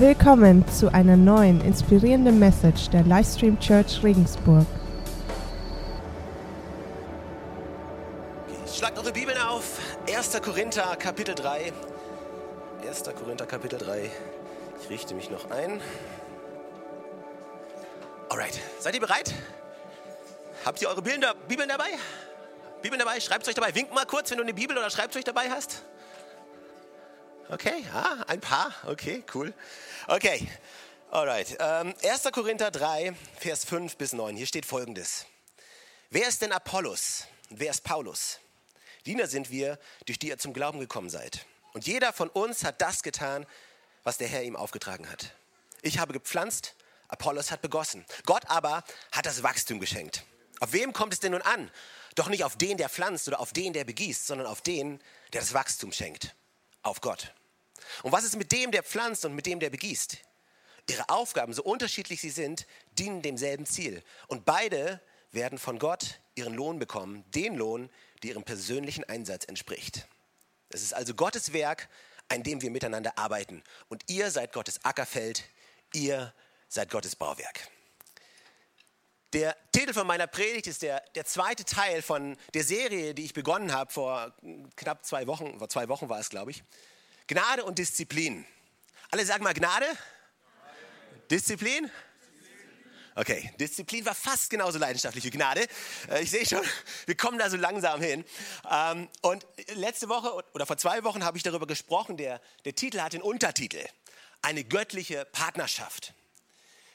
Willkommen zu einer neuen inspirierenden Message der Livestream Church Regensburg. Schlagt eure Bibeln auf. 1. Korinther Kapitel 3. 1. Korinther Kapitel 3. Ich richte mich noch ein. Alright, seid ihr bereit? Habt ihr eure Bibeln, da, Bibeln dabei? Bibeln dabei? Schreibt es euch dabei. Winkt mal kurz, wenn du eine Bibel oder schreibt euch dabei hast. Okay, ah, ein paar. Okay, cool. Okay, alright. Ähm, 1. Korinther 3, Vers 5 bis 9. Hier steht folgendes. Wer ist denn Apollos? Wer ist Paulus? Diener sind wir, durch die ihr zum Glauben gekommen seid. Und jeder von uns hat das getan, was der Herr ihm aufgetragen hat. Ich habe gepflanzt, Apollos hat begossen. Gott aber hat das Wachstum geschenkt. Auf wem kommt es denn nun an? Doch nicht auf den, der pflanzt oder auf den, der begießt, sondern auf den, der das Wachstum schenkt. Auf Gott. Und was ist mit dem, der pflanzt und mit dem, der begießt? Ihre Aufgaben, so unterschiedlich sie sind, dienen demselben Ziel. Und beide werden von Gott ihren Lohn bekommen, den Lohn, der ihrem persönlichen Einsatz entspricht. Es ist also Gottes Werk, an dem wir miteinander arbeiten. Und ihr seid Gottes Ackerfeld, ihr seid Gottes Bauwerk. Der Titel von meiner Predigt ist der, der zweite Teil von der Serie, die ich begonnen habe vor knapp zwei Wochen, vor zwei Wochen war es, glaube ich. Gnade und Disziplin. Alle sagen mal Gnade. Disziplin? Okay, Disziplin war fast genauso leidenschaftlich wie Gnade. Äh, ich sehe schon, wir kommen da so langsam hin. Ähm, und letzte Woche oder vor zwei Wochen habe ich darüber gesprochen, der, der Titel hat den Untertitel, eine göttliche Partnerschaft.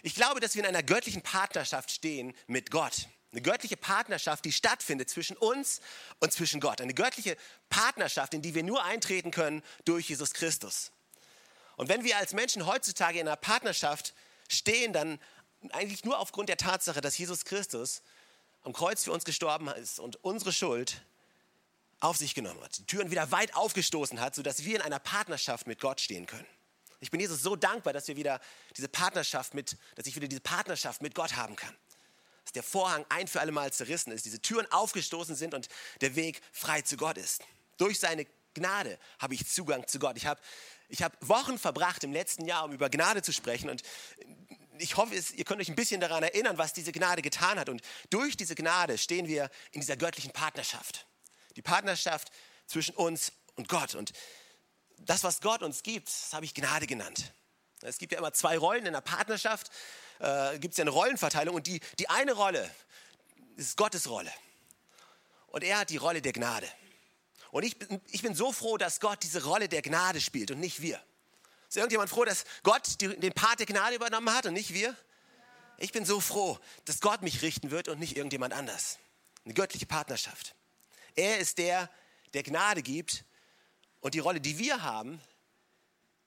Ich glaube, dass wir in einer göttlichen Partnerschaft stehen mit Gott. Eine göttliche Partnerschaft, die stattfindet zwischen uns und zwischen Gott. Eine göttliche Partnerschaft, in die wir nur eintreten können durch Jesus Christus. Und wenn wir als Menschen heutzutage in einer Partnerschaft stehen, dann eigentlich nur aufgrund der Tatsache, dass Jesus Christus am Kreuz für uns gestorben ist und unsere Schuld auf sich genommen hat, die Türen wieder weit aufgestoßen hat, sodass wir in einer Partnerschaft mit Gott stehen können. Ich bin Jesus so dankbar, dass wir wieder diese Partnerschaft mit, dass ich wieder diese Partnerschaft mit Gott haben kann der Vorhang ein für alle Mal zerrissen ist, diese Türen aufgestoßen sind und der Weg frei zu Gott ist. Durch seine Gnade habe ich Zugang zu Gott. Ich habe, ich habe Wochen verbracht im letzten Jahr, um über Gnade zu sprechen und ich hoffe, ihr könnt euch ein bisschen daran erinnern, was diese Gnade getan hat. Und durch diese Gnade stehen wir in dieser göttlichen Partnerschaft. Die Partnerschaft zwischen uns und Gott. Und das, was Gott uns gibt, das habe ich Gnade genannt. Es gibt ja immer zwei Rollen in einer Partnerschaft äh, gibt es ja eine Rollenverteilung und die, die eine Rolle ist Gottes Rolle. Und er hat die Rolle der Gnade. Und ich ich bin so froh, dass Gott diese Rolle der Gnade spielt und nicht wir. Ist irgendjemand froh, dass Gott die, den Part der Gnade übernommen hat und nicht wir? Ich bin so froh, dass Gott mich richten wird und nicht irgendjemand anders. Eine göttliche Partnerschaft. Er ist der, der Gnade gibt und die Rolle, die wir haben,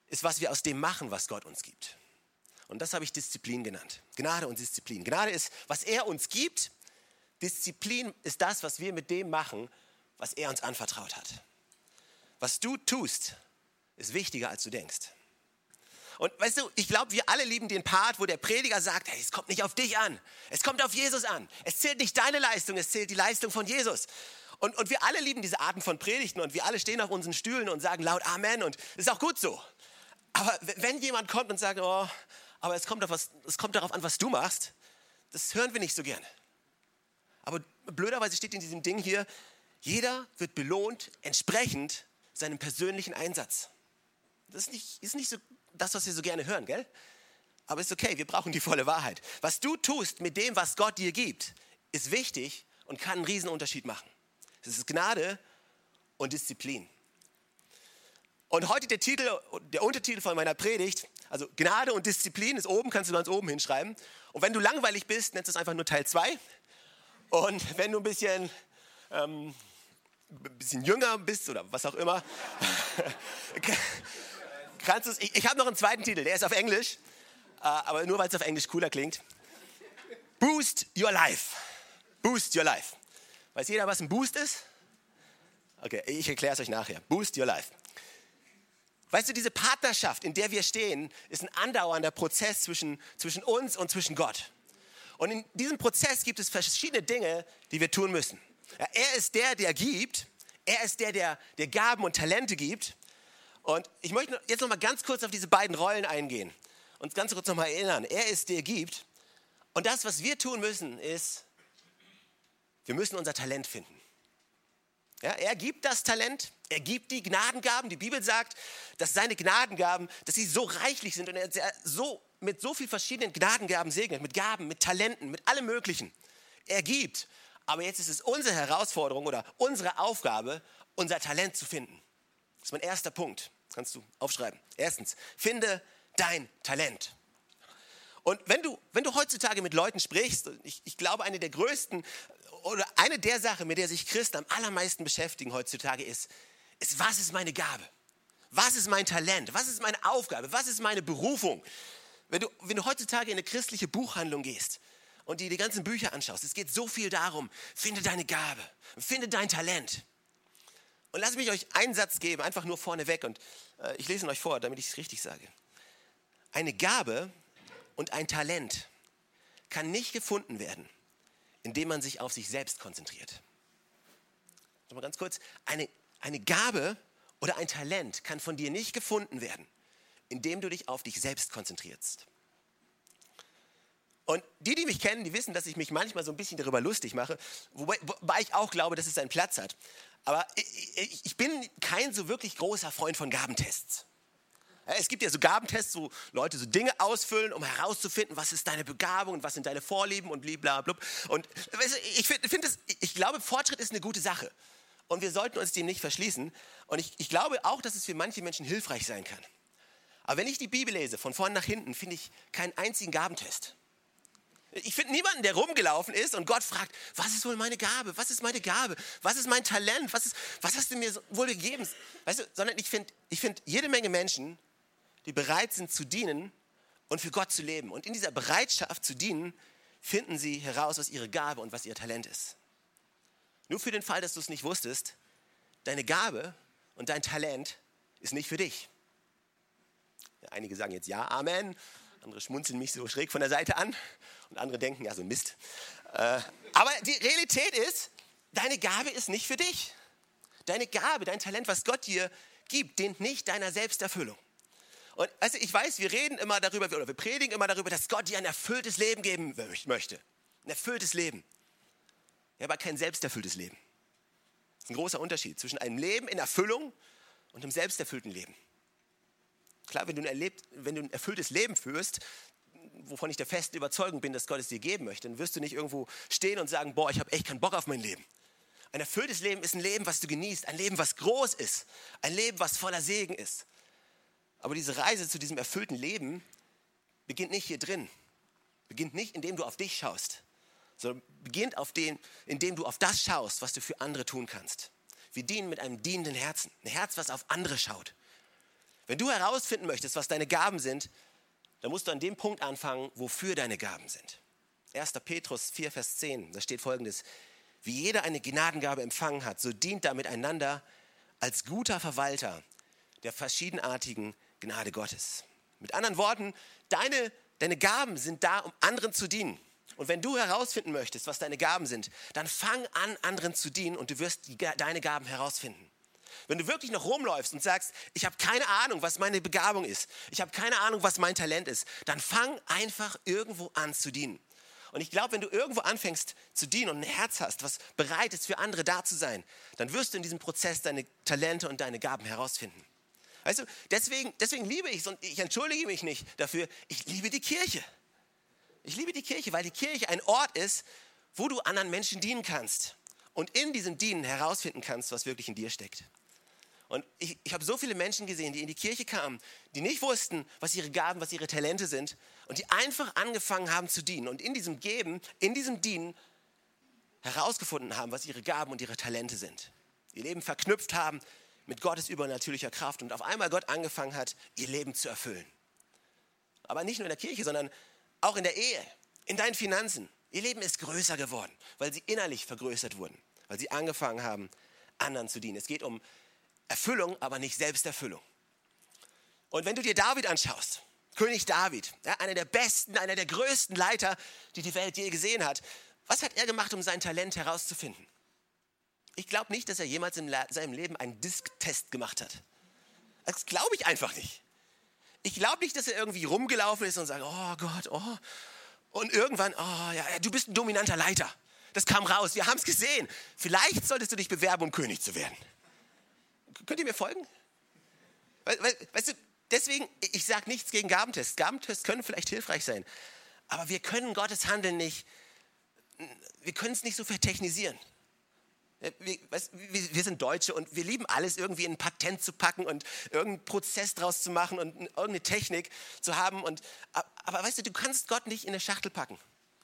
ist, was wir aus dem machen, was Gott uns gibt. Und das habe ich Disziplin genannt. Gnade und Disziplin. Gnade ist, was er uns gibt. Disziplin ist das, was wir mit dem machen, was er uns anvertraut hat. Was du tust, ist wichtiger, als du denkst. Und weißt du, ich glaube, wir alle lieben den Part, wo der Prediger sagt, hey, es kommt nicht auf dich an, es kommt auf Jesus an. Es zählt nicht deine Leistung, es zählt die Leistung von Jesus. Und, und wir alle lieben diese Arten von Predigten und wir alle stehen auf unseren Stühlen und sagen laut Amen und ist auch gut so. Aber wenn jemand kommt und sagt, oh, aber es kommt, was, es kommt darauf an, was du machst. Das hören wir nicht so gerne. Aber blöderweise steht in diesem Ding hier, jeder wird belohnt entsprechend seinem persönlichen Einsatz. Das ist nicht, ist nicht so das, was wir so gerne hören, gell? Aber ist okay, wir brauchen die volle Wahrheit. Was du tust mit dem, was Gott dir gibt, ist wichtig und kann einen riesen Unterschied machen. Es ist Gnade und Disziplin. Und heute der Titel, der Untertitel von meiner Predigt, also Gnade und Disziplin ist oben, kannst du ganz oben hinschreiben. Und wenn du langweilig bist, nennst du es einfach nur Teil 2. Und wenn du ein bisschen, ähm, ein bisschen jünger bist oder was auch immer, kannst du es, ich, ich habe noch einen zweiten Titel, der ist auf Englisch, äh, aber nur weil es auf Englisch cooler klingt. Boost Your Life. Boost Your Life. Weiß jeder, was ein Boost ist? Okay, ich erkläre es euch nachher. Boost Your Life. Weißt du, diese Partnerschaft, in der wir stehen, ist ein andauernder Prozess zwischen, zwischen uns und zwischen Gott. Und in diesem Prozess gibt es verschiedene Dinge, die wir tun müssen. Ja, er ist der, der gibt. Er ist der, der, der Gaben und Talente gibt. Und ich möchte jetzt noch mal ganz kurz auf diese beiden Rollen eingehen. uns ganz kurz nochmal erinnern. Er ist, der gibt. Und das, was wir tun müssen, ist, wir müssen unser Talent finden. Ja, er gibt das Talent, er gibt die Gnadengaben. Die Bibel sagt, dass seine Gnadengaben, dass sie so reichlich sind und er so, mit so vielen verschiedenen Gnadengaben segnet, mit Gaben, mit Talenten, mit allem Möglichen. Er gibt. Aber jetzt ist es unsere Herausforderung oder unsere Aufgabe, unser Talent zu finden. Das ist mein erster Punkt. Kannst du aufschreiben. Erstens, finde dein Talent. Und wenn du, wenn du heutzutage mit Leuten sprichst, ich, ich glaube, eine der größten oder eine der Sachen, mit der sich Christen am allermeisten beschäftigen heutzutage, ist, ist, was ist meine Gabe? Was ist mein Talent? Was ist meine Aufgabe? Was ist meine Berufung? Wenn du, wenn du heutzutage in eine christliche Buchhandlung gehst und dir die ganzen Bücher anschaust, es geht so viel darum, finde deine Gabe, finde dein Talent. Und lass mich euch einen Satz geben, einfach nur vorneweg und äh, ich lese ihn euch vor, damit ich es richtig sage. Eine Gabe und ein Talent kann nicht gefunden werden, indem man sich auf sich selbst konzentriert. Mal ganz kurz, eine, eine Gabe oder ein Talent kann von dir nicht gefunden werden, indem du dich auf dich selbst konzentrierst. Und die, die mich kennen, die wissen, dass ich mich manchmal so ein bisschen darüber lustig mache, wobei, wobei ich auch glaube, dass es seinen Platz hat. Aber ich, ich bin kein so wirklich großer Freund von Gabentests. Es gibt ja so Gabentests, wo Leute so Dinge ausfüllen, um herauszufinden, was ist deine Begabung und was sind deine Vorlieben und blablabla. Und ich, find, find ich glaube, Fortschritt ist eine gute Sache. Und wir sollten uns dem nicht verschließen. Und ich, ich glaube auch, dass es für manche Menschen hilfreich sein kann. Aber wenn ich die Bibel lese, von vorn nach hinten, finde ich keinen einzigen Gabentest. Ich finde niemanden, der rumgelaufen ist und Gott fragt, was ist wohl meine Gabe? Was ist meine Gabe? Was ist mein Talent? Was, ist, was hast du mir wohl gegeben? Weißt du, sondern ich finde ich find jede Menge Menschen, die bereit sind zu dienen und für Gott zu leben. Und in dieser Bereitschaft zu dienen, finden sie heraus, was ihre Gabe und was ihr Talent ist. Nur für den Fall, dass du es nicht wusstest, deine Gabe und dein Talent ist nicht für dich. Einige sagen jetzt ja, Amen. Andere schmunzeln mich so schräg von der Seite an und andere denken, ja, so Mist. Äh, aber die Realität ist, deine Gabe ist nicht für dich. Deine Gabe, dein Talent, was Gott dir gibt, dient nicht deiner Selbsterfüllung. Und also ich weiß, wir reden immer darüber, oder wir predigen immer darüber, dass Gott dir ein erfülltes Leben geben möchte. Ein erfülltes Leben. Ja, aber kein selbsterfülltes Leben. Das ist ein großer Unterschied zwischen einem Leben in Erfüllung und einem selbsterfüllten Leben. Klar, wenn du, erlebt, wenn du ein erfülltes Leben führst, wovon ich der festen Überzeugung bin, dass Gott es dir geben möchte, dann wirst du nicht irgendwo stehen und sagen, boah, ich habe echt keinen Bock auf mein Leben. Ein erfülltes Leben ist ein Leben, was du genießt, ein Leben, was groß ist, ein Leben, was voller Segen ist. Aber diese Reise zu diesem erfüllten Leben beginnt nicht hier drin. Beginnt nicht, indem du auf dich schaust, sondern beginnt, auf den, indem du auf das schaust, was du für andere tun kannst. Wir dienen mit einem dienenden Herzen. Ein Herz, was auf andere schaut. Wenn du herausfinden möchtest, was deine Gaben sind, dann musst du an dem Punkt anfangen, wofür deine Gaben sind. 1. Petrus 4, Vers 10, da steht folgendes. Wie jeder eine Gnadengabe empfangen hat, so dient damit einander als guter Verwalter der verschiedenartigen Gnade Gottes. Mit anderen Worten, deine, deine Gaben sind da, um anderen zu dienen. Und wenn du herausfinden möchtest, was deine Gaben sind, dann fang an, anderen zu dienen und du wirst die, deine Gaben herausfinden. Wenn du wirklich noch rumläufst und sagst, ich habe keine Ahnung, was meine Begabung ist, ich habe keine Ahnung, was mein Talent ist, dann fang einfach irgendwo an zu dienen. Und ich glaube, wenn du irgendwo anfängst zu dienen und ein Herz hast, was bereit ist, für andere da zu sein, dann wirst du in diesem Prozess deine Talente und deine Gaben herausfinden. Weißt du, deswegen, deswegen liebe ich es und ich entschuldige mich nicht dafür. Ich liebe die Kirche. Ich liebe die Kirche, weil die Kirche ein Ort ist, wo du anderen Menschen dienen kannst und in diesem Dienen herausfinden kannst, was wirklich in dir steckt. Und ich, ich habe so viele Menschen gesehen, die in die Kirche kamen, die nicht wussten, was ihre Gaben, was ihre Talente sind und die einfach angefangen haben zu dienen und in diesem Geben, in diesem Dienen herausgefunden haben, was ihre Gaben und ihre Talente sind. Ihr Leben verknüpft haben mit Gottes übernatürlicher Kraft und auf einmal Gott angefangen hat, ihr Leben zu erfüllen. Aber nicht nur in der Kirche, sondern auch in der Ehe, in deinen Finanzen. Ihr Leben ist größer geworden, weil sie innerlich vergrößert wurden, weil sie angefangen haben, anderen zu dienen. Es geht um Erfüllung, aber nicht Selbsterfüllung. Und wenn du dir David anschaust, König David, einer der besten, einer der größten Leiter, die die Welt je gesehen hat, was hat er gemacht, um sein Talent herauszufinden? Ich glaube nicht, dass er jemals in seinem Leben einen Disktest gemacht hat. Das glaube ich einfach nicht. Ich, glaube nicht, dass er irgendwie rumgelaufen ist und sagt, oh Gott, oh. Und irgendwann, oh ja, du bist ein dominanter Leiter. Das kam raus, wir haben es gesehen. Vielleicht solltest du dich bewerben, um König zu werden. Könnt ihr mir folgen? Weißt du, deswegen, ich sage nichts gegen Gabentests. Gabentests können vielleicht hilfreich sein. Aber wir können Gottes Handeln nicht, wir können es nicht so vertechnisieren. Wir, wir, sind Deutsche und wir lieben alles irgendwie in ein Patent zu packen und irgendeinen Prozess draus zu machen und irgendeine Technik zu haben. Und, aber weißt du, du kannst Gott nicht in eine Schachtel packen.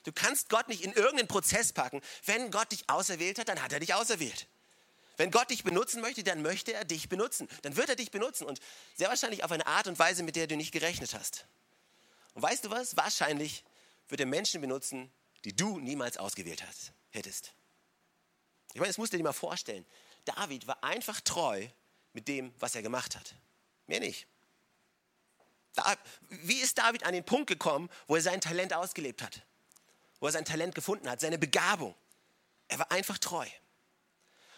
Du kannst Gott nicht in irgendeinen Prozess packen. Wenn Gott dich auserwählt hat, dann hat er dich auserwählt. Wenn Gott dich benutzen möchte, dann möchte er dich benutzen. Dann wird er dich benutzen und sehr wahrscheinlich auf eine Art und Weise, mit der du nicht gerechnet hast. Und weißt du was? Wahrscheinlich wird er Menschen benutzen, die du niemals ausgewählt hast, hättest. Ich meine, das musst du dir mal vorstellen. David war einfach treu mit dem, was er gemacht hat. Mehr nicht. Da, wie ist David an den Punkt gekommen, wo er sein Talent ausgelebt hat? Wo er sein Talent gefunden hat, seine Begabung? Er war einfach treu.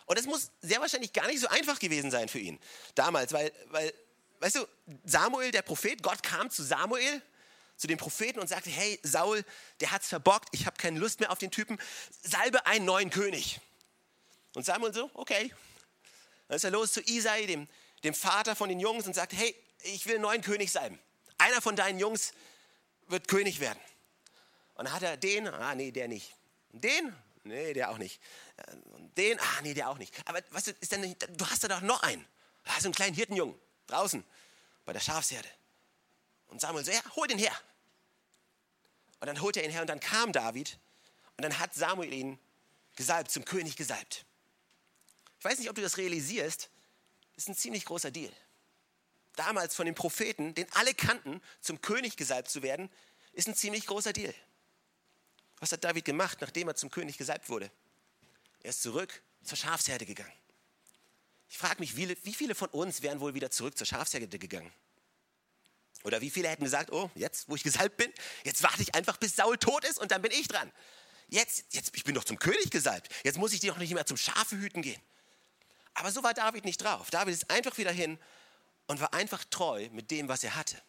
Und das muss sehr wahrscheinlich gar nicht so einfach gewesen sein für ihn damals, weil, weil weißt du, Samuel, der Prophet, Gott kam zu Samuel, zu dem Propheten und sagte, hey, Saul, der hat's verbockt, ich habe keine Lust mehr auf den Typen, salbe einen neuen König. Und Samuel so, okay. Dann ist er los zu Isai, dem, dem Vater von den Jungs, und sagt, hey, ich will einen neuen König sein. Einer von deinen Jungs wird König werden. Und dann hat er den, ah nee, der nicht. Den, nee, der auch nicht. Und den, ah nee, der auch nicht. Aber du, ist denn du hast da doch noch einen. Du hast einen kleinen Hirtenjungen draußen bei der Schafsherde. Und Samuel so, ja, hol den her. Und dann holt er ihn her und dann kam David und dann hat Samuel ihn gesalbt, zum König gesalbt. Ich weiß nicht, ob du das realisierst, das ist ein ziemlich großer Deal. Damals von den Propheten, den alle kannten, zum König gesalbt zu werden, ist ein ziemlich großer Deal. Was hat David gemacht, nachdem er zum König gesalbt wurde? Er ist zurück zur Schafsherde gegangen. Ich frage mich, wie viele von uns wären wohl wieder zurück zur Schafsherde gegangen? Oder wie viele hätten gesagt, oh, jetzt, wo ich gesalbt bin, jetzt warte ich einfach, bis Saul tot ist und dann bin ich dran. Jetzt, jetzt, ich bin doch zum König gesalbt. Jetzt muss ich dir doch nicht mehr zum Schafehüten gehen. Aber so war David nicht drauf. David ist einfach wieder hin und war einfach treu mit dem, was er hatte.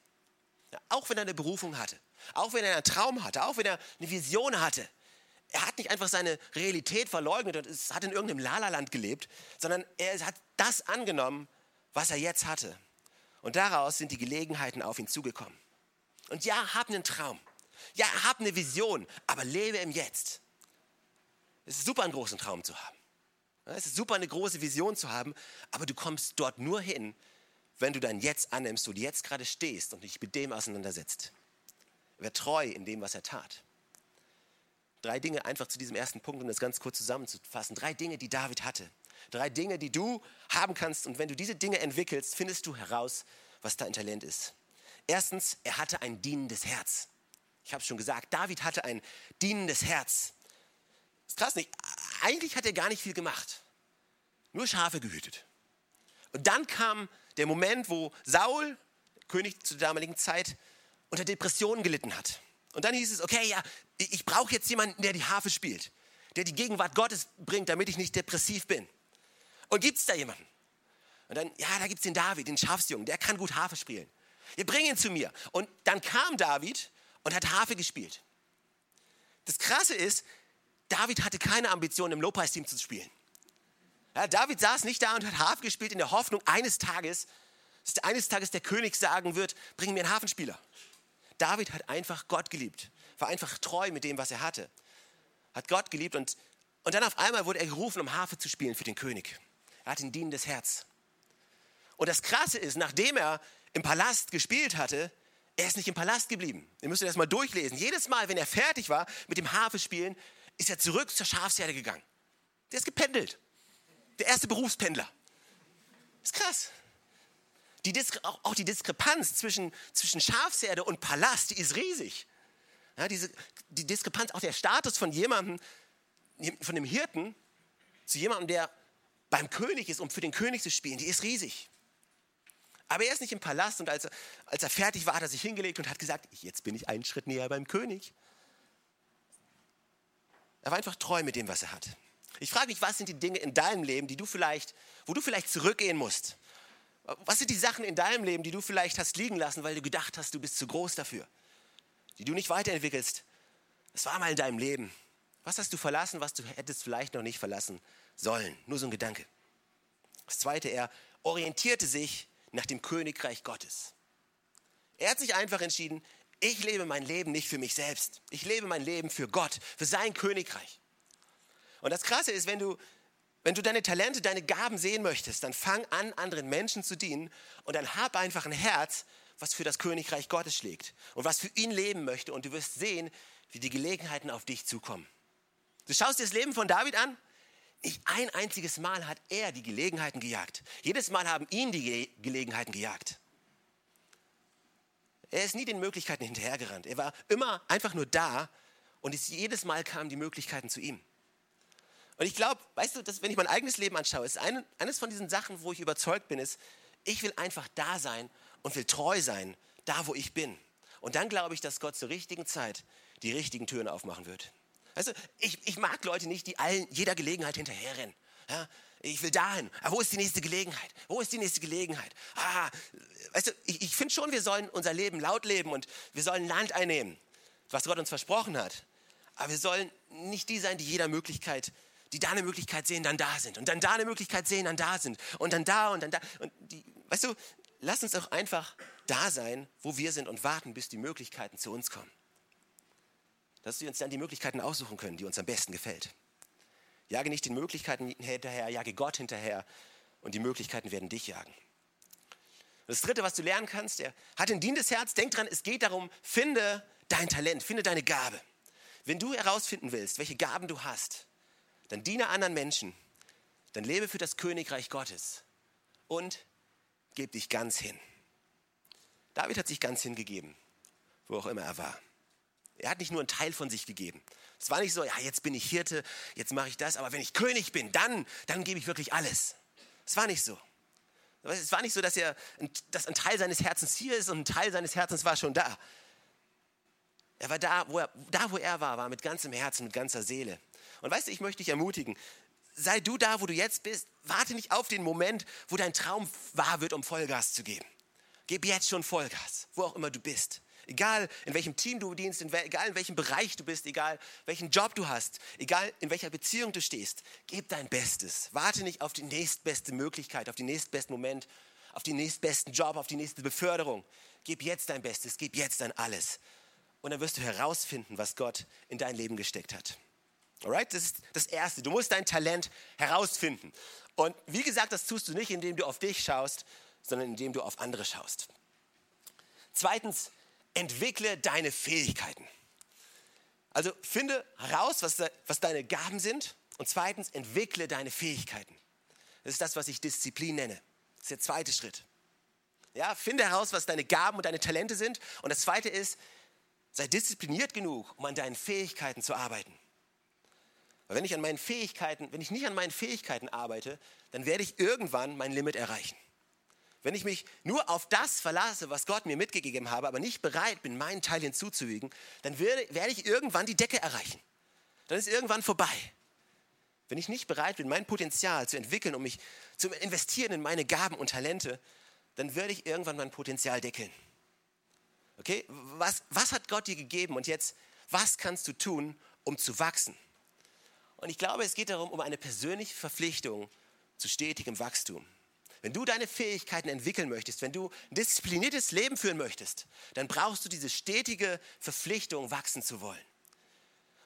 Ja, auch wenn er eine Berufung hatte, auch wenn er einen Traum hatte, auch wenn er eine Vision hatte. Er hat nicht einfach seine Realität verleugnet und hat in irgendeinem Lalaland gelebt, sondern er hat das angenommen, was er jetzt hatte. Und daraus sind die Gelegenheiten auf ihn zugekommen. Und ja, hab einen Traum. Ja, hab eine Vision, aber lebe im Jetzt. Es ist super, einen großen Traum zu haben. Es ist super, eine große Vision zu haben, aber du kommst dort nur hin, wenn du dein Jetzt annimmst, wo du jetzt gerade stehst und dich mit dem auseinandersetzt. Wer treu in dem, was er tat. Drei Dinge einfach zu diesem ersten Punkt, um das ganz kurz zusammenzufassen. Drei Dinge, die David hatte. Drei Dinge, die du haben kannst. Und wenn du diese Dinge entwickelst, findest du heraus, was dein Talent ist. Erstens, er hatte ein dienendes Herz. Ich habe es schon gesagt, David hatte ein dienendes Herz. Ist krass nicht. Eigentlich hat er gar nicht viel gemacht. Nur Schafe gehütet. Und dann kam der Moment, wo Saul, König zur damaligen Zeit, unter Depressionen gelitten hat. Und dann hieß es, okay, ja, ich brauche jetzt jemanden, der die Harfe spielt, der die Gegenwart Gottes bringt, damit ich nicht depressiv bin. Und gibt es da jemanden? Und dann, ja, da gibt es den David, den Schafsjungen, der kann gut Harfe spielen. Ihr bringt ihn zu mir. Und dann kam David und hat Harfe gespielt. Das Krasse ist, David hatte keine Ambition, im Lobpreisteam zu spielen. Ja, David saß nicht da und hat Harfe gespielt in der Hoffnung, eines Tages, dass eines Tages der König sagen wird, bring mir einen Hafenspieler. David hat einfach Gott geliebt, war einfach treu mit dem, was er hatte. Hat Gott geliebt und, und dann auf einmal wurde er gerufen, um Harfe zu spielen für den König. Er hat ein dienendes Herz. Und das Krasse ist, nachdem er im Palast gespielt hatte, er ist nicht im Palast geblieben. Ihr müsst das mal durchlesen. Jedes Mal, wenn er fertig war mit dem Harfespielen, ist er zurück zur Schafsherde gegangen. Der ist gependelt. Der erste Berufspendler. ist krass. Die auch, auch, die Diskrepanz zwischen, zwischen Schafsherde und Palast, die ist riesig. Ja, diese, die Diskrepanz, auch der Status von jemandem, von dem Hirten zu jemandem, der beim König ist, um für den König zu spielen, die ist riesig. Aber er ist nicht im Palast und als er, als er fertig war, hat er sich hingelegt und hat gesagt, jetzt bin ich einen Schritt näher beim König. Er war einfach treu mit dem, was er hat. Ich frage mich, was sind die Dinge in deinem Leben, die du vielleicht, wo du vielleicht zurückgehen musst, Was sind die Sachen in deinem Leben, die du vielleicht hast liegen lassen, weil du gedacht hast, du bist zu groß dafür? Die du nicht weiterentwickelst. Es war mal in deinem Leben. Was hast du verlassen, was du hättest vielleicht noch nicht verlassen sollen? Nur so ein Gedanke. Das zweite, er orientierte sich nach dem Königreich Gottes. Er hat sich einfach entschieden, ich lebe mein Leben nicht für mich selbst. Ich lebe mein Leben für Gott, für sein Königreich. Und das Krasse ist, wenn du, wenn du deine Talente, deine Gaben sehen möchtest, dann fang an, anderen Menschen zu dienen und dann hab einfach ein Herz, was für das Königreich Gottes schlägt und was für ihn leben möchte. Und du wirst sehen, wie die Gelegenheiten auf dich zukommen. Du schaust dir das Leben von David an. Nicht ein einziges Mal hat er die Gelegenheiten gejagt. Jedes Mal haben ihn die Ge Gelegenheiten gejagt. Er ist nie den Möglichkeiten hinterhergerannt. Er war immer einfach nur da und es, jedes Mal kamen die Möglichkeiten zu ihm. Und ich glaube, weißt du, dass, wenn ich mein eigenes Leben anschaue, ist eine, eines von diesen Sachen, wo ich überzeugt bin, ist, ich will einfach da sein und will treu sein, da wo ich bin. Und dann glaube ich, dass Gott zur richtigen Zeit die richtigen Türen aufmachen wird. Weißt du, ich, ich mag Leute nicht, die allen, jeder Gelegenheit hinterherrennen. Ja, ich will dahin. Aber wo ist die nächste Gelegenheit? Wo ist die nächste Gelegenheit? Ah, weißt du, ich, ich finde schon, wir sollen unser Leben laut leben und wir sollen Land einnehmen, was Gott uns versprochen hat. Aber wir sollen nicht die sein, die jeder Möglichkeit, die da eine Möglichkeit sehen, dann da sind. Und dann da eine Möglichkeit sehen, dann da sind. Und dann da und dann da. Und die, weißt du, lass uns doch einfach da sein, wo wir sind und warten, bis die Möglichkeiten zu uns kommen. Dass wir uns dann die Möglichkeiten aussuchen können, die uns am besten gefällt. Jage nicht den Möglichkeiten hinterher, jage Gott hinterher und die Möglichkeiten werden dich jagen. Das Dritte, was du lernen kannst, er hat ein dienendes Herz. Denk dran, es geht darum, finde dein Talent, finde deine Gabe. Wenn du herausfinden willst, welche Gaben du hast, dann diene anderen Menschen, dann lebe für das Königreich Gottes und gib dich ganz hin. David hat sich ganz hingegeben, wo auch immer er war. Er hat nicht nur einen Teil von sich gegeben. Es war nicht so, ja, jetzt bin ich Hirte, jetzt mache ich das, aber wenn ich König bin, dann, dann gebe ich wirklich alles. Es war nicht so. Es war nicht so, dass, er, dass ein Teil seines Herzens hier ist und ein Teil seines Herzens war schon da. Er war da, wo er, da, wo er war, war mit ganzem Herzen, mit ganzer Seele. Und weißt du, ich möchte dich ermutigen, sei du da, wo du jetzt bist. Warte nicht auf den Moment, wo dein Traum wahr wird, um Vollgas zu geben. Gib jetzt schon Vollgas, wo auch immer du bist. Egal in welchem Team du dienst, egal in welchem Bereich du bist, egal welchen Job du hast, egal in welcher Beziehung du stehst, gib dein Bestes. Warte nicht auf die nächstbeste Möglichkeit, auf den nächstbesten Moment, auf den nächstbesten Job, auf die nächste Beförderung. Gib jetzt dein Bestes, gib jetzt dein alles. Und dann wirst du herausfinden, was Gott in dein Leben gesteckt hat. Alright? Das ist das Erste. Du musst dein Talent herausfinden. Und wie gesagt, das tust du nicht, indem du auf dich schaust, sondern indem du auf andere schaust. Zweitens, entwickle deine Fähigkeiten. Also finde heraus, was, was deine Gaben sind. Und zweitens, entwickle deine Fähigkeiten. Das ist das, was ich Disziplin nenne. Das ist der zweite Schritt. Ja, finde heraus, was deine Gaben und deine Talente sind. Und das zweite ist, sei diszipliniert genug, um an deinen Fähigkeiten zu arbeiten. Weil wenn ich an meinen Fähigkeiten, wenn ich nicht an meinen Fähigkeiten arbeite, dann werde ich irgendwann mein Limit erreichen. Wenn ich mich nur auf das verlasse, was Gott mir mitgegeben habe, aber nicht bereit bin, meinen Teil hinzuzufügen, dann werde, werde ich irgendwann die Decke erreichen. Dann ist irgendwann vorbei. Wenn ich nicht bereit bin, mein Potenzial zu entwickeln, um mich zu investieren in meine Gaben und Talente, dann werde ich irgendwann mein Potenzial deckeln. Okay? Was, was hat Gott dir gegeben? Und jetzt, was kannst du tun, um zu wachsen? Und ich glaube, es geht darum, um eine persönliche Verpflichtung zu stetigem Wachstum. Wenn du deine Fähigkeiten entwickeln möchtest, wenn du ein diszipliniertes Leben führen möchtest, dann brauchst du diese stetige Verpflichtung, wachsen zu wollen.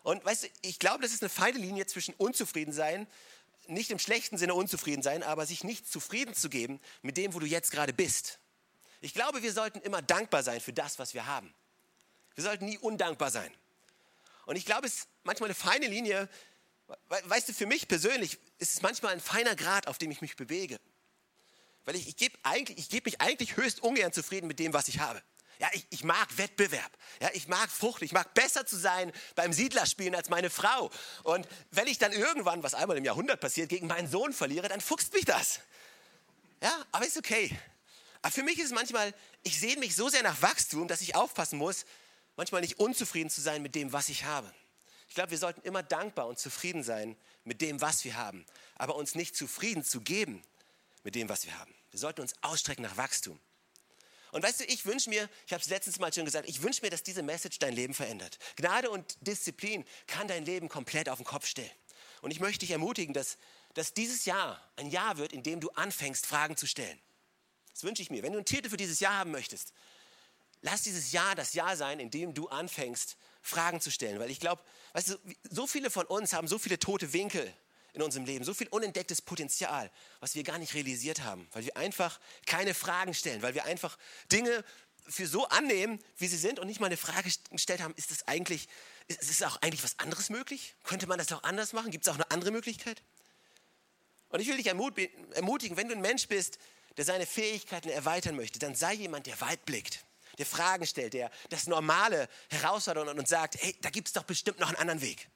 Und weißt du, ich glaube, das ist eine feine Linie zwischen unzufrieden sein, nicht im schlechten Sinne unzufrieden sein, aber sich nicht zufrieden zu geben mit dem, wo du jetzt gerade bist. Ich glaube, wir sollten immer dankbar sein für das, was wir haben. Wir sollten nie undankbar sein. Und ich glaube, es ist manchmal eine feine Linie. Weißt du, für mich persönlich ist es manchmal ein feiner Grad, auf dem ich mich bewege. Weil ich, ich gebe geb mich eigentlich höchst ungern zufrieden mit dem, was ich habe. Ja, ich, ich, mag Wettbewerb. Ja, ich mag Frucht. Ich mag besser zu sein beim Siedlerspielen als meine Frau. Und wenn ich dann irgendwann, was einmal im Jahrhundert passiert, gegen meinen Sohn verliere, dann fuchst mich das. Ja, aber ist okay. Aber für mich ist es manchmal, ich sehe mich so sehr nach Wachstum, dass ich aufpassen muss, manchmal nicht unzufrieden zu sein mit dem, was ich habe. Ich glaube, wir sollten immer dankbar und zufrieden sein mit dem, was wir haben, aber uns nicht zufrieden zu geben mit dem, was wir haben. Wir sollten uns ausstrecken nach Wachstum. Und weißt du, ich wünsche mir, ich habe es letztes Mal schon gesagt, ich wünsche mir, dass diese Message dein Leben verändert. Gnade und Disziplin kann dein Leben komplett auf den Kopf stellen. Und ich möchte dich ermutigen, dass, dass dieses Jahr ein Jahr wird, in dem du anfängst, Fragen zu stellen. Das wünsche ich mir. Wenn du einen Titel für dieses Jahr haben möchtest, lass dieses Jahr das Jahr sein, in dem du anfängst, Fragen zu stellen. Weil ich glaube, weißt du, so viele von uns haben so viele tote Winkel in unserem Leben, so viel unentdecktes Potenzial, was wir gar nicht realisiert haben, weil wir einfach keine Fragen stellen, weil wir einfach Dinge für so annehmen, wie sie sind und nicht mal eine Frage gestellt haben, ist das eigentlich, ist, ist auch eigentlich was anderes möglich? Könnte man das auch anders machen? Gibt es auch eine andere Möglichkeit? Und ich will dich ermutigen, wenn du ein Mensch bist, der seine Fähigkeiten erweitern möchte, dann sei jemand, der weit blickt, der Fragen stellt, der das Normale herausfordert und sagt, hey, da gibt es doch bestimmt noch einen anderen Weg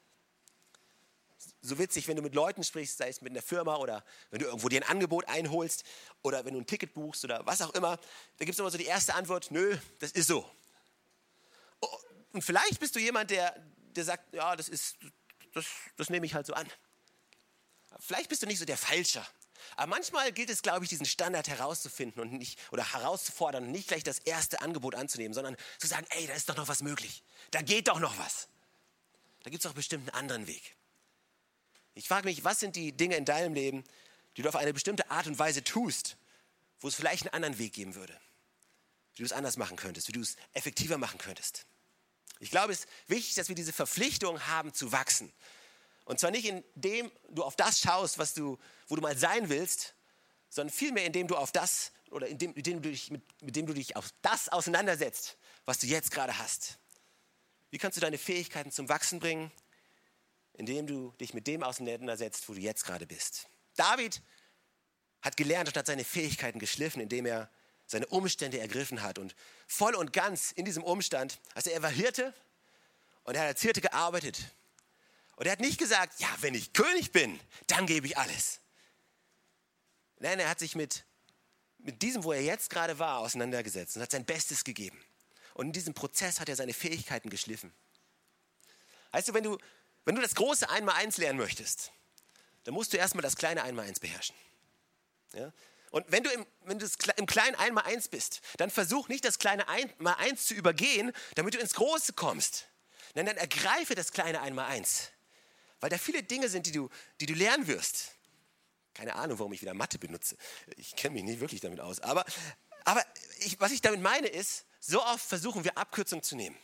so witzig, wenn du mit Leuten sprichst, sei es mit einer Firma oder wenn du irgendwo dir ein Angebot einholst oder wenn du ein Ticket buchst oder was auch immer, da gibt es immer so die erste Antwort, nö, das ist so. Oh, und vielleicht bist du jemand, der, der sagt, ja, das ist, das, das nehme ich halt so an. Vielleicht bist du nicht so der Falscher. Aber manchmal gilt es, glaube ich, diesen Standard herauszufinden und nicht, oder herauszufordern und nicht gleich das erste Angebot anzunehmen, sondern zu sagen, ey, da ist doch noch was möglich. Da geht doch noch was. Da gibt es doch bestimmt einen anderen Weg. Ich frage mich, was sind die Dinge in deinem Leben, die du auf eine bestimmte Art und Weise tust, wo es vielleicht einen anderen Weg geben würde, wie du es anders machen könntest, wie du es effektiver machen könntest. Ich glaube, es ist wichtig, dass wir diese Verpflichtung haben zu wachsen. Und zwar nicht indem du auf das schaust, was du, wo du mal sein willst, sondern vielmehr indem du auf das oder indem, indem du dich, mit, mit dem du dich auf das auseinandersetzt, was du jetzt gerade hast. Wie kannst du deine Fähigkeiten zum Wachsen bringen? Indem du dich mit dem auseinandersetzt, wo du jetzt gerade bist. David hat gelernt und hat seine Fähigkeiten geschliffen, indem er seine Umstände ergriffen hat und voll und ganz in diesem Umstand, also er war Hirte und er hat als Hirte gearbeitet. Und er hat nicht gesagt, ja, wenn ich König bin, dann gebe ich alles. Nein, er hat sich mit, mit diesem, wo er jetzt gerade war, auseinandergesetzt und hat sein Bestes gegeben. Und in diesem Prozess hat er seine Fähigkeiten geschliffen. Weißt du, wenn du wenn du das große Einmaleins lernen möchtest, dann musst du erstmal das kleine Einmaleins beherrschen. Ja? Und wenn du im, wenn du im kleinen Einmaleins bist, dann versuch nicht das kleine Einmaleins zu übergehen, damit du ins Große kommst. Nein, dann ergreife das kleine Einmaleins. Weil da viele Dinge sind, die du, die du lernen wirst. Keine Ahnung, warum ich wieder Mathe benutze. Ich kenne mich nicht wirklich damit aus. Aber, aber ich, was ich damit meine ist, so oft versuchen wir Abkürzungen zu nehmen.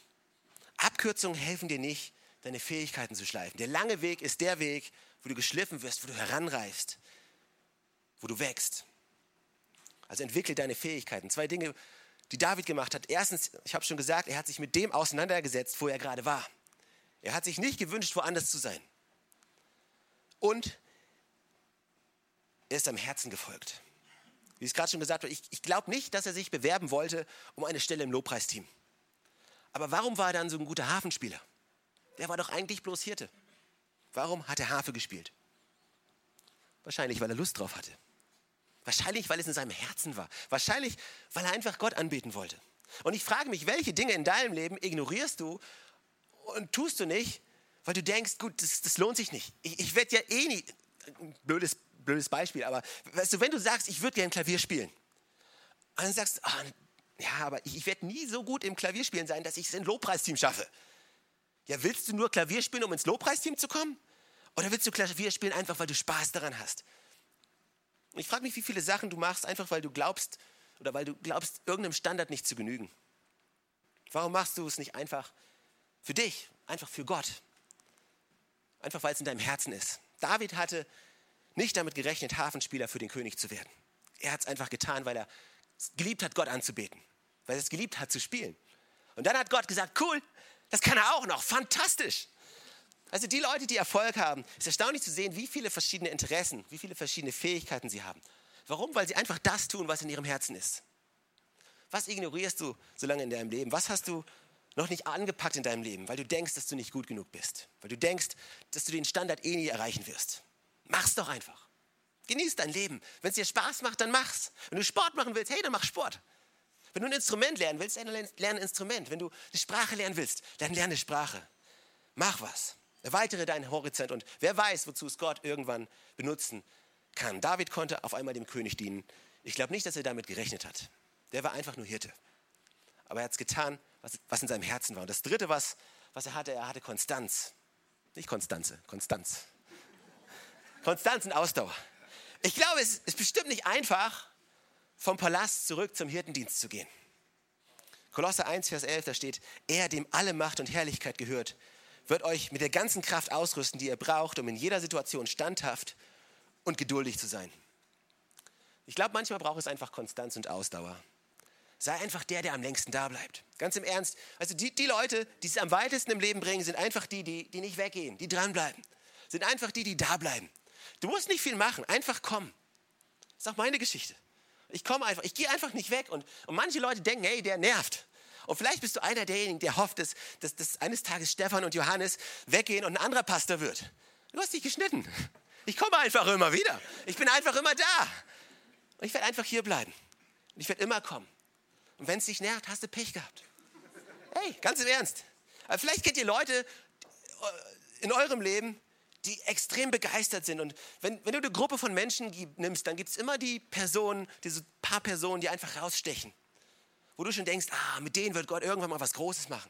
Abkürzungen helfen dir nicht, deine Fähigkeiten zu schleifen. Der lange Weg ist der Weg, wo du geschliffen wirst, wo du heranreifst, wo du wächst. Also entwickle deine Fähigkeiten. Zwei Dinge, die David gemacht hat. Erstens, ich habe schon gesagt, er hat sich mit dem auseinandergesetzt, wo er gerade war. Er hat sich nicht gewünscht, woanders zu sein. Und er ist am Herzen gefolgt. Wie ich es gerade schon gesagt habe, ich, ich glaube nicht, dass er sich bewerben wollte um eine Stelle im Lobpreisteam. Aber warum war er dann so ein guter Hafenspieler? Der war doch eigentlich bloß Hirte. Warum hat er Harfe gespielt? Wahrscheinlich, weil er Lust drauf hatte. Wahrscheinlich, weil es in seinem Herzen war. Wahrscheinlich, weil er einfach Gott anbeten wollte. Und ich frage mich, welche Dinge in deinem Leben ignorierst du und tust du nicht, weil du denkst, gut, das, das lohnt sich nicht. Ich, ich werde ja eh nie, blödes, blödes Beispiel, aber weißt du, wenn du sagst, ich würde gerne Klavier spielen, und dann sagst, oh, ja, aber ich, ich werde nie so gut im Klavierspielen sein, dass ich es in Lobpreisteam schaffe. Ja, willst du nur Klavier spielen, um ins Lobpreisteam zu kommen? Oder willst du Klavier spielen einfach, weil du Spaß daran hast? ich frage mich, wie viele Sachen du machst, einfach weil du glaubst oder weil du glaubst, irgendeinem Standard nicht zu genügen. Warum machst du es nicht einfach für dich, einfach für Gott? Einfach weil es in deinem Herzen ist. David hatte nicht damit gerechnet, Hafenspieler für den König zu werden. Er hat es einfach getan, weil er es geliebt hat, Gott anzubeten, weil er es geliebt hat zu spielen. Und dann hat Gott gesagt, cool, das kann er auch noch. Fantastisch. Also die Leute, die Erfolg haben, ist erstaunlich zu sehen, wie viele verschiedene Interessen, wie viele verschiedene Fähigkeiten sie haben. Warum? Weil sie einfach das tun, was in ihrem Herzen ist. Was ignorierst du so lange in deinem Leben? Was hast du noch nicht angepackt in deinem Leben, weil du denkst, dass du nicht gut genug bist? Weil du denkst, dass du den Standard eh nie erreichen wirst? Mach's doch einfach. Genieß dein Leben. Wenn es dir Spaß macht, dann mach's. Wenn du Sport machen willst, hey, dann mach Sport. Wenn du ein Instrument lernen willst, lerne ein Instrument. Wenn du eine Sprache lernen willst, dann lerne eine Sprache. Mach was. Erweitere deinen Horizont und wer weiß, wozu es Gott irgendwann benutzen kann. David konnte auf einmal dem König dienen, Ich glaube nicht, dass er damit gerechnet hat. Der war einfach nur Hirte. Aber er hat es getan, was, was in seinem Herzen war. Und das Dritte, was, was er hatte, er hatte Konstanz. Nicht Konstanze, Konstanz. Konstanz und Ausdauer. Ich glaube, es ist bestimmt nicht einfach, vom Palast zurück zum Hirtendienst zu gehen. Kolosser 1, Vers 11, da steht, er, dem alle Macht und Herrlichkeit gehört, wird euch mit der ganzen Kraft ausrüsten, die ihr braucht, um in jeder Situation standhaft und geduldig zu sein. Ich glaube, manchmal braucht es einfach Konstanz und Ausdauer. Sei einfach der, der am längsten da bleibt. Ganz im Ernst. Also die, die Leute, die es am weitesten im Leben bringen, sind einfach die, die, die nicht weggehen, die dranbleiben. Sind einfach die, die da bleiben. Du musst nicht viel machen, einfach kommen. Das ist auch meine Geschichte. Ich komme einfach, ich gehe einfach nicht weg. Und, und manche Leute denken, hey, der nervt. Und vielleicht bist du einer derjenigen, der hofft, dass, dass, dass eines Tages Stefan und Johannes weggehen und ein anderer Pastor wird. Du hast dich geschnitten. Ich komme einfach immer wieder. Ich bin einfach immer da. Und ich werde einfach hier bleiben. Und ich werde immer kommen. Und wenn es dich nervt, hast du Pech gehabt. Hey, ganz im Ernst. Aber vielleicht kennt ihr Leute äh, in eurem Leben, die extrem begeistert sind. Und wenn, wenn du eine Gruppe von Menschen nimmst, dann gibt es immer die Personen, diese paar Personen, die einfach rausstechen. Wo du schon denkst, ah, mit denen wird Gott irgendwann mal was Großes machen.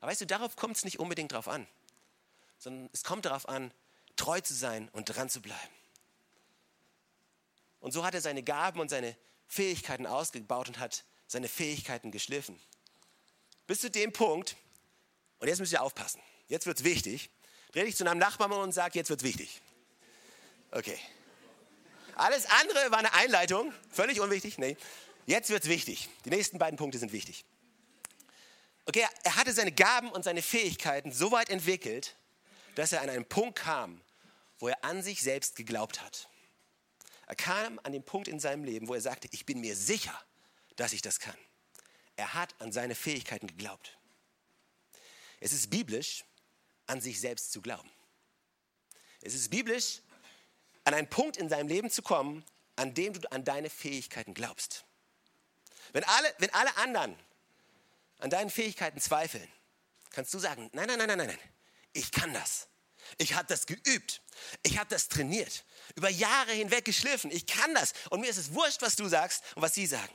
Aber weißt du, darauf kommt es nicht unbedingt drauf an. Sondern es kommt darauf an, treu zu sein und dran zu bleiben. Und so hat er seine Gaben und seine Fähigkeiten ausgebaut und hat seine Fähigkeiten geschliffen. Bis zu dem Punkt, und jetzt müsst ihr aufpassen, jetzt wird es wichtig, dreh dich zu einem Nachbarn und sag, jetzt wird es wichtig. Okay. Alles andere war eine Einleitung, völlig unwichtig. Nee, jetzt wird es wichtig. Die nächsten beiden Punkte sind wichtig. Okay, er hatte seine Gaben und seine Fähigkeiten so weit entwickelt, dass er an einen Punkt kam, wo er an sich selbst geglaubt hat. Er kam an den Punkt in seinem Leben, wo er sagte, ich bin mir sicher, dass ich das kann. Er hat an seine Fähigkeiten geglaubt. Es ist biblisch, an sich selbst zu glauben. Es ist biblisch, an einen Punkt in seinem Leben zu kommen, an dem du an deine Fähigkeiten glaubst. Wenn alle, wenn alle anderen an deinen Fähigkeiten zweifeln, kannst du sagen, nein, nein, nein, nein, nein, ich kann das. Ich habe das geübt. Ich habe das trainiert. Über Jahre hinweg geschliffen. Ich kann das. Und mir ist es wurscht, was du sagst und was sie sagen.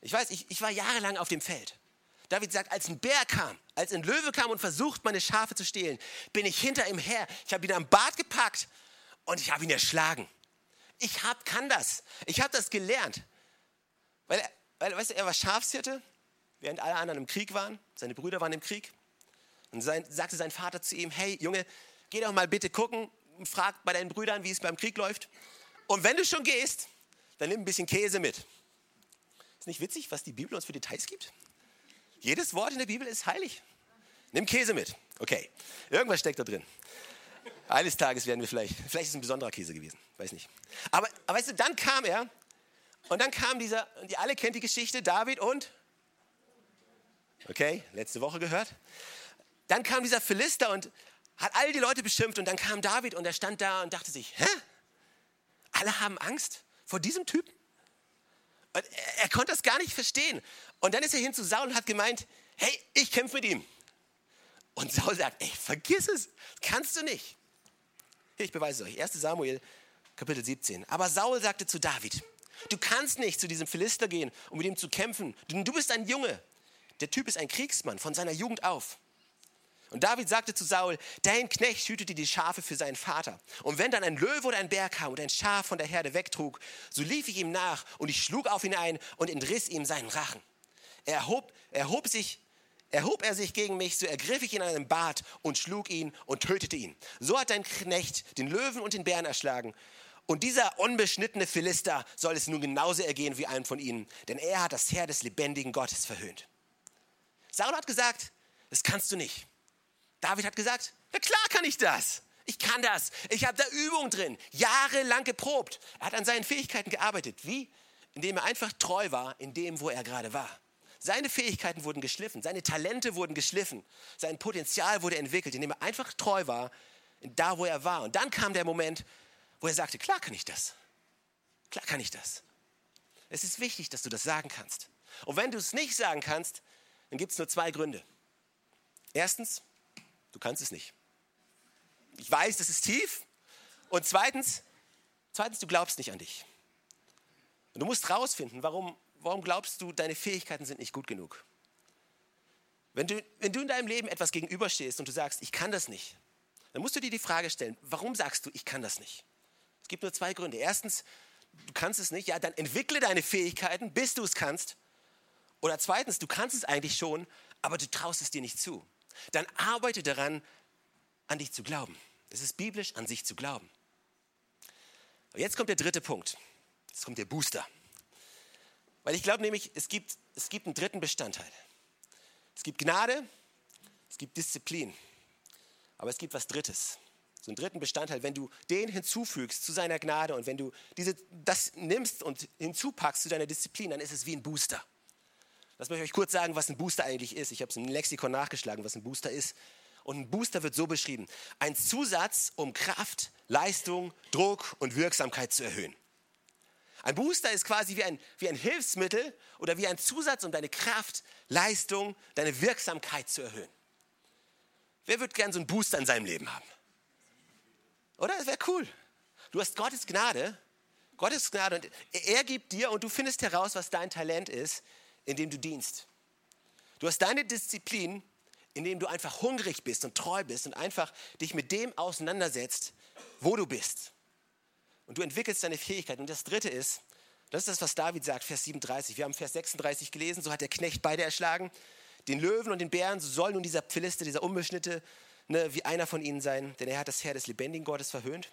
Ich weiß, ich, ich war jahrelang auf dem Feld. David sagt, als ein Bär kam, als ein Löwe kam und versucht, meine Schafe zu stehlen, bin ich hinter ihm her. Ich habe ihn am Bart gepackt und ich habe ihn erschlagen. Ich hab, kann das. Ich habe das gelernt. Weil, er, weil, weißt du, er war Schafshirte, während alle anderen im Krieg waren. Seine Brüder waren im Krieg. Und sein, sagte sein Vater zu ihm, hey Junge, geh doch mal bitte gucken, frag bei deinen Brüdern, wie es beim Krieg läuft. Und wenn du schon gehst, dann nimm ein bisschen Käse mit. Ist nicht witzig, was die Bibel uns für Details gibt? Jedes Wort in der Bibel ist heilig. Nimm Käse mit. Okay, irgendwas steckt da drin. Eines Tages werden wir vielleicht, vielleicht ist es ein besonderer Käse gewesen, weiß nicht. Aber, aber weißt du, dann kam er und dann kam dieser, und ihr alle kennt die Geschichte, David und, okay, letzte Woche gehört. Dann kam dieser Philister und hat all die Leute beschimpft und dann kam David und er stand da und dachte sich, hä? Alle haben Angst vor diesem Typen? Und er, er konnte das gar nicht verstehen. Und dann ist er hin zu Saul und hat gemeint, hey, ich kämpfe mit ihm. Und Saul sagt, ey, vergiss es, kannst du nicht. Ich beweise es euch. 1 Samuel, Kapitel 17. Aber Saul sagte zu David, du kannst nicht zu diesem Philister gehen, um mit ihm zu kämpfen, denn du bist ein Junge. Der Typ ist ein Kriegsmann von seiner Jugend auf. Und David sagte zu Saul, dein Knecht hütete die Schafe für seinen Vater. Und wenn dann ein Löwe oder ein Bär kam und ein Schaf von der Herde wegtrug, so lief ich ihm nach und ich schlug auf ihn ein und entriss ihm seinen Rachen. Erhob, erhob, sich, erhob er sich gegen mich, so ergriff ich ihn an einem Bart und schlug ihn und tötete ihn. So hat dein Knecht den Löwen und den Bären erschlagen. Und dieser unbeschnittene Philister soll es nun genauso ergehen wie einem von ihnen, denn er hat das Heer des lebendigen Gottes verhöhnt. Saul hat gesagt, das kannst du nicht. David hat gesagt, na klar kann ich das. Ich kann das. Ich habe da Übung drin. Jahrelang geprobt. Er hat an seinen Fähigkeiten gearbeitet. Wie? Indem er einfach treu war in dem, wo er gerade war. Seine Fähigkeiten wurden geschliffen, seine Talente wurden geschliffen, sein Potenzial wurde entwickelt, indem er einfach treu war, da wo er war. Und dann kam der Moment, wo er sagte, klar kann ich das. Klar kann ich das. Es ist wichtig, dass du das sagen kannst. Und wenn du es nicht sagen kannst, dann gibt es nur zwei Gründe. Erstens, Du kannst es nicht. Ich weiß, das ist tief. Und zweitens, zweitens, du glaubst nicht an dich. Und du musst rausfinden, warum, warum glaubst du, deine Fähigkeiten sind nicht gut genug. Wenn du, wenn du in deinem Leben etwas gegenüberstehst und du sagst, ich kann das nicht, dann musst du dir die Frage stellen, warum sagst du, ich kann das nicht? Es gibt nur zwei Gründe. Erstens, du kannst es nicht, ja, dann entwickle deine Fähigkeiten, bis du es kannst. Oder zweitens, du kannst es eigentlich schon, aber du traust es dir nicht zu. Dann arbeite daran, an dich zu glauben. Es ist biblisch, an sich zu glauben. Und jetzt kommt der dritte Punkt. Jetzt kommt der Booster. Weil ich glaube nämlich, es gibt, es gibt einen dritten Bestandteil. Es gibt Gnade, es gibt Disziplin. Aber es gibt was Drittes. So einen dritten Bestandteil. Wenn du den hinzufügst zu seiner Gnade und wenn du diese, das nimmst und hinzupackst zu deiner Disziplin, dann ist es wie ein Booster. Lass mich euch kurz sagen, was ein Booster eigentlich ist. Ich habe es im Lexikon nachgeschlagen, was ein Booster ist. Und ein Booster wird so beschrieben. Ein Zusatz, um Kraft, Leistung, Druck und Wirksamkeit zu erhöhen. Ein Booster ist quasi wie ein, wie ein Hilfsmittel oder wie ein Zusatz, um deine Kraft, Leistung, deine Wirksamkeit zu erhöhen. Wer würde gern so einen Booster in seinem Leben haben? Oder? Das wäre cool. Du hast Gottes Gnade. Gottes Gnade und er gibt dir und du findest heraus, was dein Talent ist, indem du dienst. Du hast deine Disziplin, indem du einfach hungrig bist und treu bist und einfach dich mit dem auseinandersetzt, wo du bist. Und du entwickelst deine Fähigkeit. Und das dritte ist, das ist das, was David sagt, Vers 37. Wir haben Vers 36 gelesen, so hat der Knecht beide erschlagen. Den Löwen und den Bären, so soll nun dieser Philister, dieser Unbeschnitte, ne, wie einer von ihnen sein, denn er hat das Herr des lebendigen Gottes verhöhnt.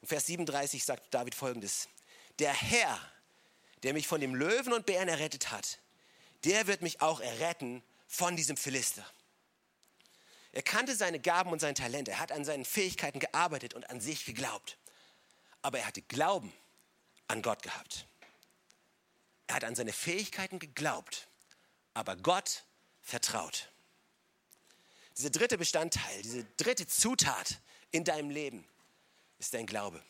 Und Vers 37 sagt David folgendes: Der Herr, der mich von dem Löwen und Bären errettet hat, der wird mich auch erretten von diesem Philister. Er kannte seine Gaben und sein Talent. Er hat an seinen Fähigkeiten gearbeitet und an sich geglaubt. Aber er hatte Glauben an Gott gehabt. Er hat an seine Fähigkeiten geglaubt, aber Gott vertraut. Dieser dritte Bestandteil, diese dritte Zutat in deinem Leben ist dein Glaube.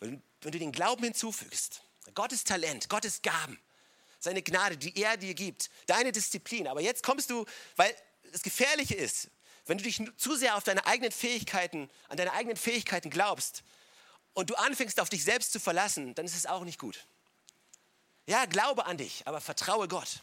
Wenn, wenn du den Glauben hinzufügst, Gottes Talent, Gottes Gaben, seine Gnade, die er dir gibt, deine Disziplin. Aber jetzt kommst du, weil das Gefährliche ist, wenn du dich zu sehr auf deine eigenen Fähigkeiten, an deine eigenen Fähigkeiten glaubst und du anfängst auf dich selbst zu verlassen, dann ist es auch nicht gut. Ja, glaube an dich, aber vertraue Gott.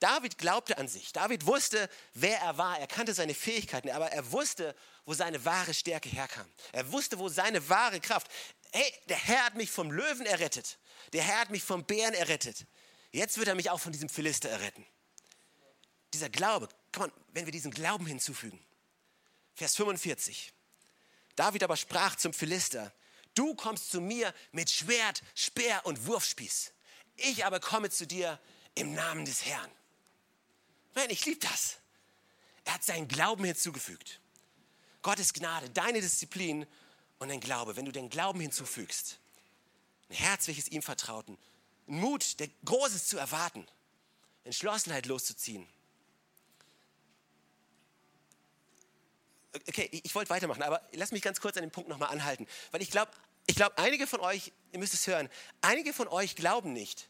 David glaubte an sich. David wusste, wer er war. Er kannte seine Fähigkeiten, aber er wusste, wo seine wahre Stärke herkam. Er wusste, wo seine wahre Kraft. Hey, der Herr hat mich vom Löwen errettet. Der Herr hat mich vom Bären errettet. Jetzt wird er mich auch von diesem Philister erretten. Dieser Glaube, on, wenn wir diesen Glauben hinzufügen. Vers 45. David aber sprach zum Philister, du kommst zu mir mit Schwert, Speer und Wurfspieß. Ich aber komme zu dir im Namen des Herrn. Nein, ich liebe das. Er hat seinen Glauben hinzugefügt. Gottes Gnade, deine Disziplin und dein Glaube. Wenn du den Glauben hinzufügst, ein Herz, welches ihm vertrauten, Mut, der Großes zu erwarten, Entschlossenheit loszuziehen. Okay, ich wollte weitermachen, aber lass mich ganz kurz an dem Punkt nochmal anhalten, weil ich glaube, ich glaube, einige von euch, ihr müsst es hören, einige von euch glauben nicht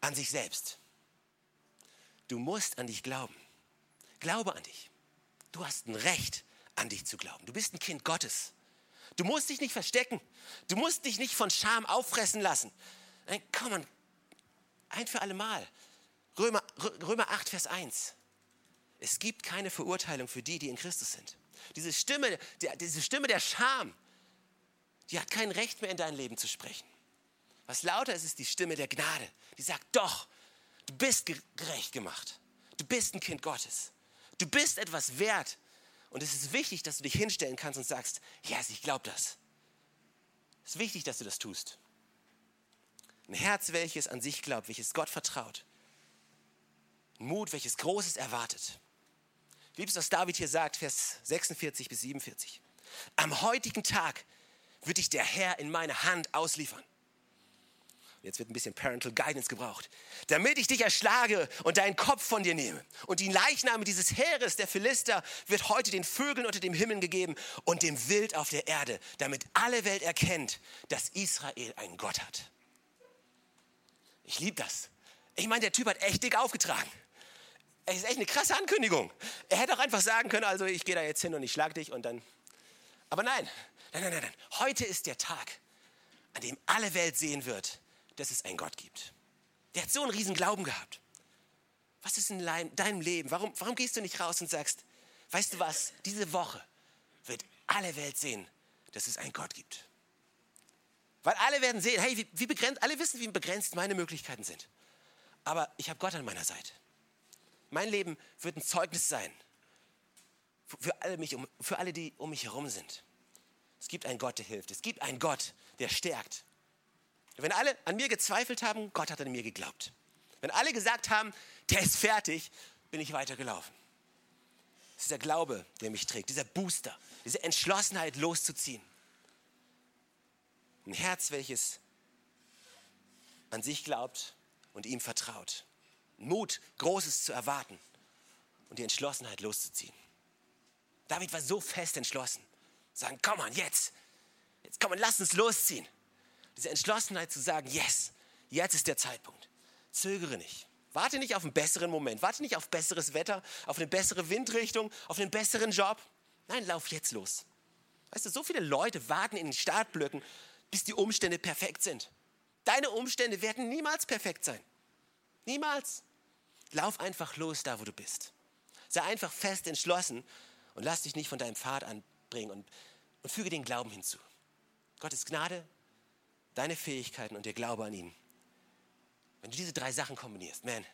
an sich selbst. Du musst an dich glauben. Glaube an dich. Du hast ein Recht, an dich zu glauben. Du bist ein Kind Gottes. Du musst dich nicht verstecken. Du musst dich nicht von Scham auffressen lassen. Nein, komm an, ein für alle Mal. Römer, Römer 8, Vers 1. Es gibt keine Verurteilung für die, die in Christus sind. Diese Stimme, der, diese Stimme der Scham, die hat kein Recht mehr in dein Leben zu sprechen. Was lauter ist, ist die Stimme der Gnade, die sagt, doch, du bist gerecht gemacht. Du bist ein Kind Gottes. Du bist etwas wert. Und es ist wichtig, dass du dich hinstellen kannst und sagst, ja, yes, ich glaube das. Es ist wichtig, dass du das tust. Ein Herz, welches an sich glaubt, welches Gott vertraut. Ein Mut, welches Großes erwartet. Liebst was David hier sagt, Vers 46 bis 47. Am heutigen Tag wird dich der Herr in meine Hand ausliefern. Jetzt wird ein bisschen Parental Guidance gebraucht. Damit ich dich erschlage und deinen Kopf von dir nehme. Und die Leichname dieses Heeres, der Philister, wird heute den Vögeln unter dem Himmel gegeben und dem Wild auf der Erde, damit alle Welt erkennt, dass Israel einen Gott hat. Ich liebe das. Ich meine, der Typ hat echt dick aufgetragen. Es ist echt eine krasse Ankündigung. Er hätte auch einfach sagen können, also ich gehe da jetzt hin und ich schlag dich und dann. Aber nein, nein, nein, nein, nein. Heute ist der Tag, an dem alle Welt sehen wird, dass es einen Gott gibt. Der hat so einen riesen Glauben gehabt. Was ist in deinem Leben? Warum, warum gehst du nicht raus und sagst, weißt du was, diese Woche wird alle Welt sehen, dass es einen Gott gibt. Weil alle werden sehen, hey, wie, wie begrenzt, alle wissen, wie begrenzt meine Möglichkeiten sind. Aber ich habe Gott an meiner Seite. Mein Leben wird ein Zeugnis sein für alle, mich, für alle, die um mich herum sind. Es gibt einen Gott, der hilft. Es gibt einen Gott, der stärkt. Wenn alle an mir gezweifelt haben, Gott hat an mir geglaubt. Wenn alle gesagt haben, der ist fertig, bin ich weitergelaufen. Es ist der Glaube, der mich trägt, dieser Booster, diese Entschlossenheit loszuziehen. Ein Herz, welches an sich glaubt und ihm vertraut. Mut, Großes zu erwarten und die Entschlossenheit loszuziehen. David war so fest entschlossen. Sagen, komm on, jetzt. Jetzt komm und lass uns losziehen. Diese Entschlossenheit zu sagen, yes, jetzt ist der Zeitpunkt. Zögere nicht. Warte nicht auf einen besseren Moment. Warte nicht auf besseres Wetter, auf eine bessere Windrichtung, auf einen besseren Job. Nein, lauf jetzt los. Weißt du, so viele Leute warten in den Startblöcken, bis die Umstände perfekt sind. Deine Umstände werden niemals perfekt sein. Niemals. Lauf einfach los da, wo du bist. Sei einfach fest entschlossen und lass dich nicht von deinem Pfad anbringen und, und füge den Glauben hinzu. Gottes Gnade, deine Fähigkeiten und der Glaube an ihn. Wenn du diese drei Sachen kombinierst, man,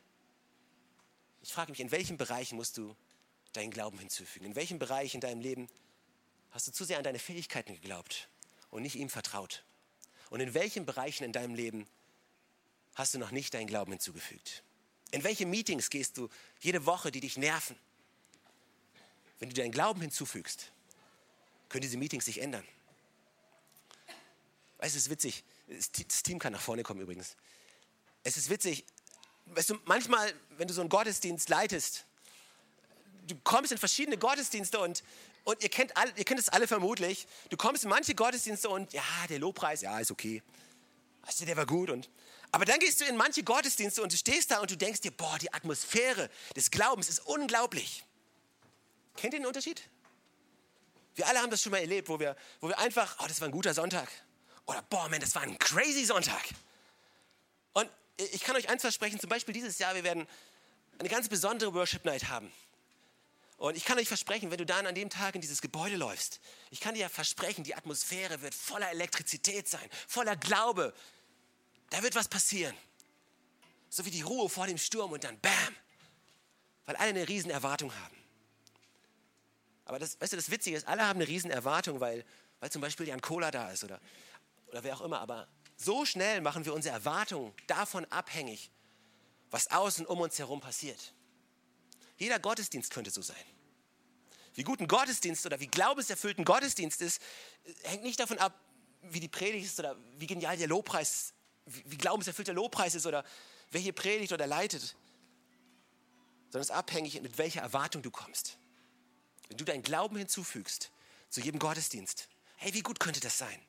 ich frage mich, in welchen Bereichen musst du deinen Glauben hinzufügen? In welchem Bereich in deinem Leben hast du zu sehr an deine Fähigkeiten geglaubt und nicht ihm vertraut? Und in welchen Bereichen in deinem Leben hast du noch nicht deinen Glauben hinzugefügt? In welche Meetings gehst du jede Woche, die dich nerven? Wenn du deinen Glauben hinzufügst, können diese Meetings sich ändern. Weißt du, es ist witzig. Das Team kann nach vorne kommen übrigens. Es ist witzig. Weißt du, manchmal, wenn du so einen Gottesdienst leitest, du kommst in verschiedene Gottesdienste und, und ihr, kennt alle, ihr kennt es alle vermutlich. Du kommst in manche Gottesdienste und ja, der Lobpreis, ja, ist okay. Weißt du, der war gut. Und, aber dann gehst du in manche Gottesdienste und du stehst da und du denkst dir, boah, die Atmosphäre des Glaubens ist unglaublich. Kennt ihr den Unterschied? Wir alle haben das schon mal erlebt, wo wir, wo wir einfach, oh, das war ein guter Sonntag. Oder, boah, man, das war ein crazy Sonntag. Und ich kann euch eins versprechen, zum Beispiel dieses Jahr, wir werden eine ganz besondere Worship Night haben. Und ich kann euch versprechen, wenn du dann an dem Tag in dieses Gebäude läufst, ich kann dir ja versprechen, die Atmosphäre wird voller Elektrizität sein, voller Glaube. Da wird was passieren. So wie die Ruhe vor dem Sturm und dann Bam. Weil alle eine riesen Erwartung haben. Aber das, weißt du, das Witzige ist, alle haben eine riesen Erwartung, weil, weil zum Beispiel Jan Cola da ist oder, oder wer auch immer. Aber so schnell machen wir unsere Erwartungen davon abhängig, was außen um uns herum passiert. Jeder Gottesdienst könnte so sein. Wie gut ein Gottesdienst oder wie glaubenserfüllt ein Gottesdienst ist, hängt nicht davon ab, wie die Predigt ist oder wie genial der Lobpreis, wie, wie glaubenserfüllt der Lobpreis ist oder wer hier predigt oder leitet, sondern es ist abhängig, mit welcher Erwartung du kommst. Wenn du deinen Glauben hinzufügst zu jedem Gottesdienst, hey, wie gut könnte das sein?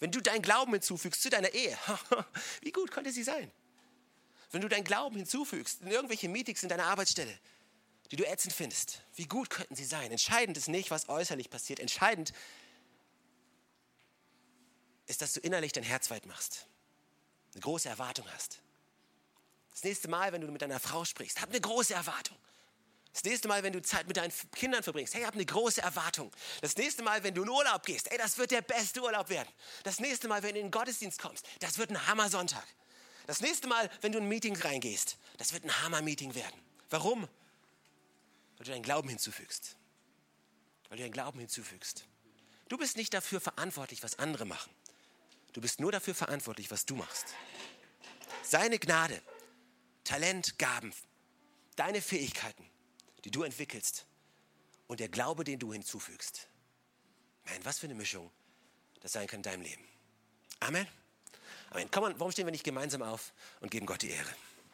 Wenn du deinen Glauben hinzufügst zu deiner Ehe, wie gut könnte sie sein? Wenn du deinen Glauben hinzufügst in irgendwelche Meetings in deiner Arbeitsstelle, die du ätzend findest, wie gut könnten sie sein? Entscheidend ist nicht, was äußerlich passiert. Entscheidend ist, dass du innerlich dein Herz weit machst, eine große Erwartung hast. Das nächste Mal, wenn du mit deiner Frau sprichst, hab eine große Erwartung. Das nächste Mal, wenn du Zeit mit deinen Kindern verbringst, hey, hab eine große Erwartung. Das nächste Mal, wenn du in Urlaub gehst, hey, das wird der beste Urlaub werden. Das nächste Mal, wenn du in den Gottesdienst kommst, das wird ein Hammer-Sonntag. Das nächste Mal, wenn du in ein Meeting reingehst, das wird ein Hammer-Meeting werden. Warum? Weil du deinen Glauben hinzufügst. Weil du deinen Glauben hinzufügst. Du bist nicht dafür verantwortlich, was andere machen. Du bist nur dafür verantwortlich, was du machst. Seine Gnade, Talent, Gaben, deine Fähigkeiten die du entwickelst und der Glaube, den du hinzufügst. Man, was für eine Mischung das sein kann in deinem Leben. Amen. Amen. Komm, warum stehen wir nicht gemeinsam auf und geben Gott die Ehre?